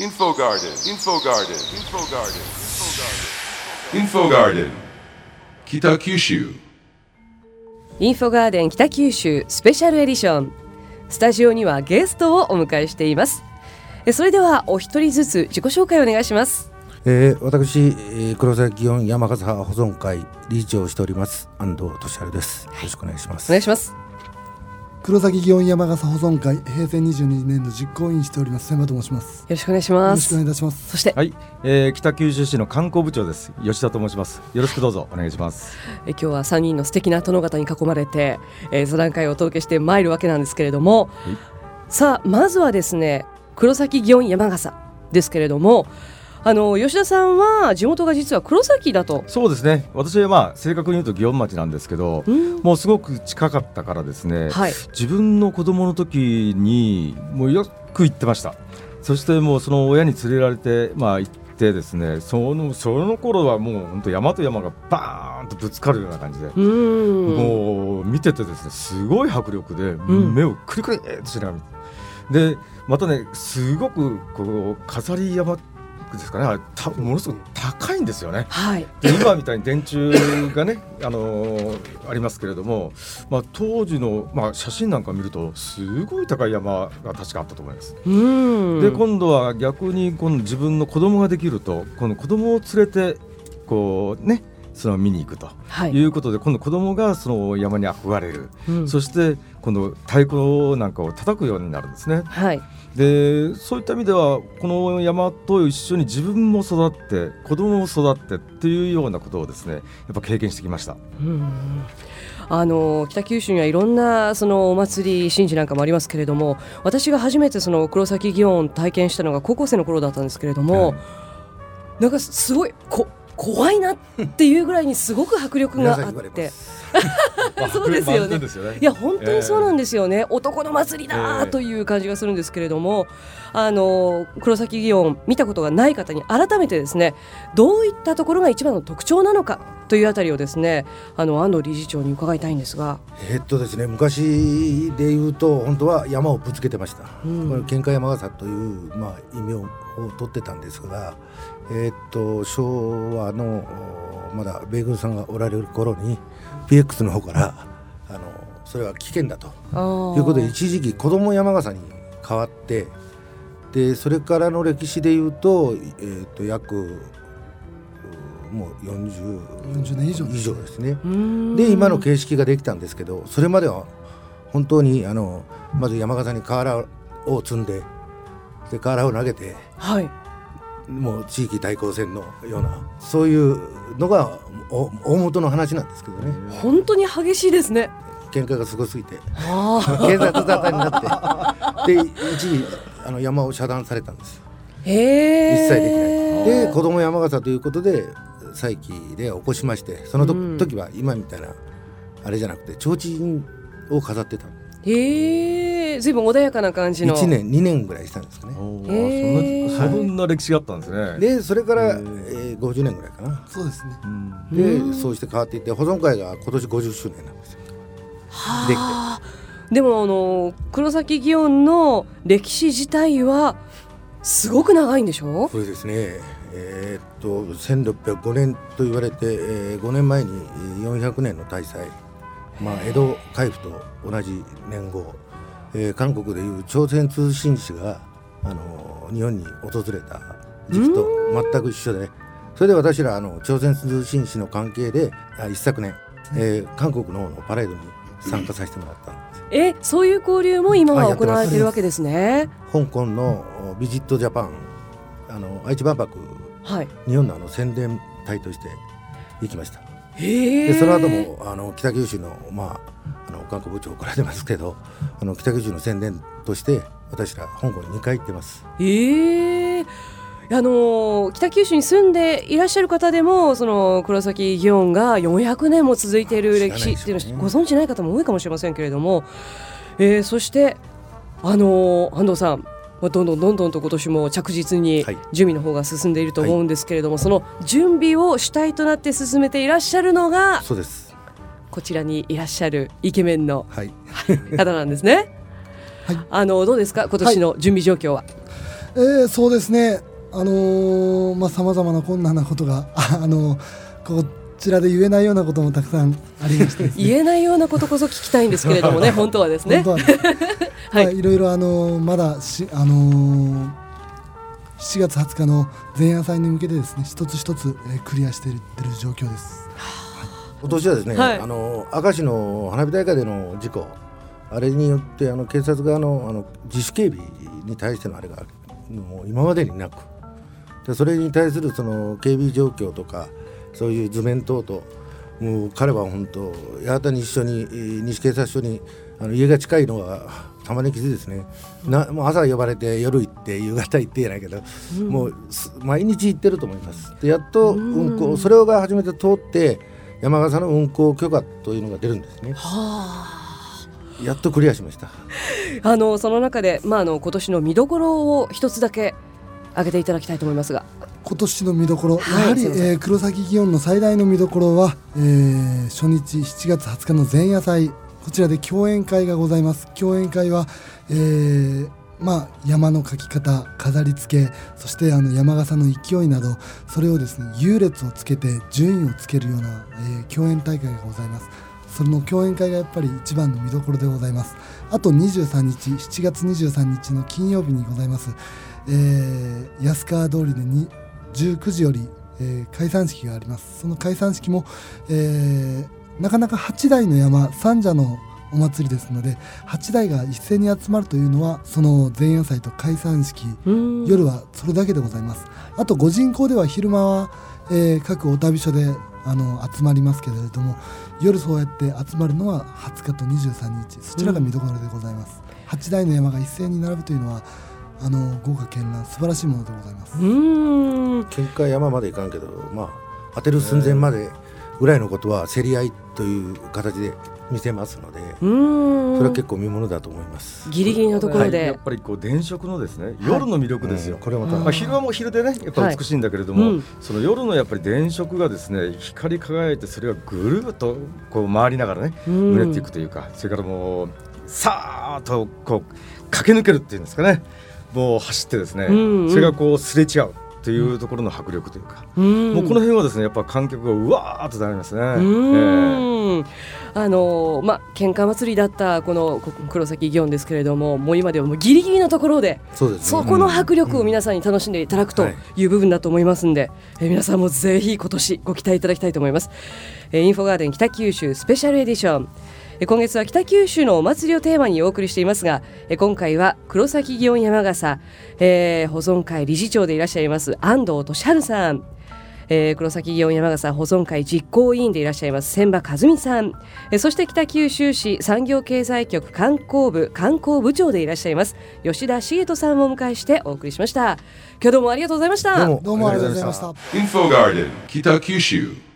Info Garden, Info Garden, Info Garden, Info Garden, 北九州インフォガーデン北九州スペシャルエディションスタジオにはゲストをお迎えしています。えそれではお一人ずつ自己紹介をお願いします。えー、私、えー、黒崎祇園山笠保存会理事長をしております安藤俊治です。よろしくお願いします。お願いします黒崎祇園山笠保存会平成22年の実行委員しております。千葉と申しますよろしくお願いしよます。ろしくお願いいたします。そしてはい、えー、北九州市の観光部長です。吉田と申します。よろしくどうぞお願いします。え今日は3人の素敵な殿方に囲まれて、えー、座談会をお届けしてまいるわけなんですけれども、い。さあまずはですね黒崎祇園山笠ですけれどもあの吉田さんは地元が実は黒崎だと。そうですね。私はまあ正確に言うと祇園町なんですけどうん。もうすごく近かったからですね、はい、自分の子供の時にもうよく行ってました。そしてもうその親に連れられてまあ行ってですねそのその頃はもう本当山と山がバーンとぶつかるような感じで、うん。もう見ててですねすごい迫力でん。目をクリクリっとしながら見て。でまたねすごくこう飾り山ですかねあれたものすごく高いんですよね。はいで今みたいに電柱がね、あのーありますけれども、まあ、当時の、まあ、写真なんか見るとすごい高い山が確かあったと思います。うんで今度は逆に今度自分の子供ができるとこの子供を連れてこうねその見に行くと。はい。いうことで今度子供がその山に憧れる、うん。そして今度太鼓なんかを叩くようになるんですね。はい。でそういった意味ではこの山と一緒に自分も育って子供も育ってっていうようなことをですねやっぱ経験してきました。うん。あの北九州にはいろんなそのお祭り神事なんかもありますけれども私が初めてその黒崎祇園を体験したのが高校生の頃だったんですけれども、はい。なんかすごいこ怖いなっていうぐらいにすごく迫力があって。そうですよねねいや本当にそうなんですよね、男の祭りだええという感じがするんですけれども、あの黒崎祇園見たことがない方に改めてですねどういったところが一番の特徴なのかというあたりをですねあの安藤理事長に伺いたいんですが。えーっとですね、昔で言うと本当は山をぶつけてました。うんこれ喧嘩山笠というまあ異名を取ってたんですが、えーっと昭和のおまだ米軍さんがおられる頃に PX の方からあのそれは危険だと。ということで一時期子供山笠に変わってでそれからの歴史でいうと,、えー、と約うもう40 40年以上以上ですね。でで今の形式ができたんですけどそれまでは本当にあのまず山笠に瓦を積んでで瓦を投げてはいもう地域対抗戦のようなそういうのがお大元の話なんですけどね。本当に激しいですね。喧嘩がすごすぎてあ警察沙汰になって で一時あの山を遮断されたんです。ー。へ一切できない。えで子供山笠ということで再起で起こしましてそのとうん。時は今みたいなあれじゃなくて提灯を飾ってた。へえずいぶん穏やかな感じの。1年2年ぐらいしたんですかね。おへーー。そんなそんな歴史があったんですね。でそれから、えへー。ー50年ぐらいかな。そうですね。うんでうんそうして変わっていって保存会が今年50周年なんですよ。はできあ。でもあの黒崎祇園の歴史自体はすごく長いんでしょ？これですね。えーっと1605年と言われて、え5年前にえー400年の大祭、まあ、江戸海部と同じ年号、えー韓国でいう朝鮮通信使が、あの日本に訪れた時期と全く一緒でそれで私らあの朝鮮通信使の関係であ一昨年、えー韓国の方のパレードに参加させてもらったんですえそういう交流も今は行われてるわけですね。香港のおビジットジャパンあの愛知万博はい。日本のあの宣伝隊として行きました。でその後もあの北九州の,、まあ、あの観光部長来られてますけどあの北九州の宣伝として私ら香港に2回行ってます。ええあの北九州に住んでいらっしゃる方でもその黒崎祇園が400年も続いている歴史っていうのをご存知ない方も多いかもしれませんけれども、えーそしてあの安藤さんまあどんどんどんどんと今年も着実にはい。準備の方が進んでいると思うんですけれども、その準備を主体となって進めていらっしゃるのがそうです。こちらにいらっしゃるイケメンのはい。方なんですね。はいあのどうですか？今年の準備状況は。えー、そうですね。あのー、まあさまざまな困難なことがあのこちらで言えないようなこともたくさんありまして、ね、言えないようなことこそ聞きたいんですけれどもね本当はですね。本当はね。はい、まあ、いろいろあのー、まだしあのー7月20日の前夜祭に向けてですね一つ一つ、えー、クリアしている状況です。はい、今年はですね、はい、あの明石の花火大会での事故あれによってあの警察側のあの自主警備に対してのあれがもう今までになく。でそれに対するその警備状況とかそういう図面等々もう彼は本当八幡に一緒に西警察署にあの家が近いのは玉ねぎですね。なもう朝呼ばれて夜行って夕方行ってやないけど、うん、もう毎日行ってると思います。でやっと運行、それが初めて通って山笠の運行許可というのが出るんですね。やっとクリアしました。あのその中で、まあ、あの今年の見どころを一つだけ挙げていただきたいと思いますが。今年の見どころ、やはり、はい、えー、黒崎祇園の最大の見どころは、えー、初日7月20日の前夜祭。こちらで講演会がございます。講演会は、えー、まあ、山の描き方飾り付けそしてあの山笠の勢いなどそれをですね優劣をつけて順位をつけるような、えー、講演大会がございますその講演会がやっぱり一番の見どころでございます。あと23日7月23日の金曜日にございます、えー、安川通りでに19時より、えー、解散式があります。その解散式も、えーなかなか8台の山三社のお祭りですので8台が一斉に集まるというのはその前夜祭と解散式夜はそれだけでございます。あと御人口では昼間は、えー、各お旅所であの集まりますけれども夜そうやって集まるのは20日と23日。そちらが見どころでございます、うん、8台の山が一斉に並ぶというのはあの豪華絢爛素晴らしいものでございます。喧嘩山までいかん。けどまあ当てる寸前まで、えーぐらいのことは競り合いという形で見せますのでそれは結構見ものだと思います。ギリギリのところで、はい、やっぱりこう電飾のですね夜の魅力ですよ、はいうん、これまた、まあ、昼はもう昼でねやっぱり美しいんだけれども、はいうん、その夜のやっぱり電飾がですね光り輝いてそれがぐるっとこう回りながらねうねっていくというかそれからもうさーっとこう駆け抜けるっていうんですかね。もう走ってですね、うんうん、それがこうすれ違うというところの迫力というか、うん、もうこの辺はですねやっぱ観客がうわーっとなりますね。うん。あのまあ喧嘩祭りだったこの黒崎祇園ですけれどももう今ではもうギリギリのところでそ、ね,、この迫力を皆さんに楽しんでいただくとい。う部分だと思いますんで、うん、え皆さんもぜひ今年ご期待いただきたいと思います。えインフォガーデン北九州スペシャルエディション今月は北九州のお祭りをテーマにお送りしていますが今回は黒崎祇園山笠、えー、保存会理事長でいらっしゃいます安藤俊治さん。えー、黒崎祇園山笠保存会実行委員でいらっしゃいます千葉和美さん、えー、そして北九州市産業経済局観光部観光部長でいらっしゃいます吉田茂人さんをお迎えしてお送りしました。今日どうもありがとうございました。どうも。ありがとうございました。インフォガーデン北九州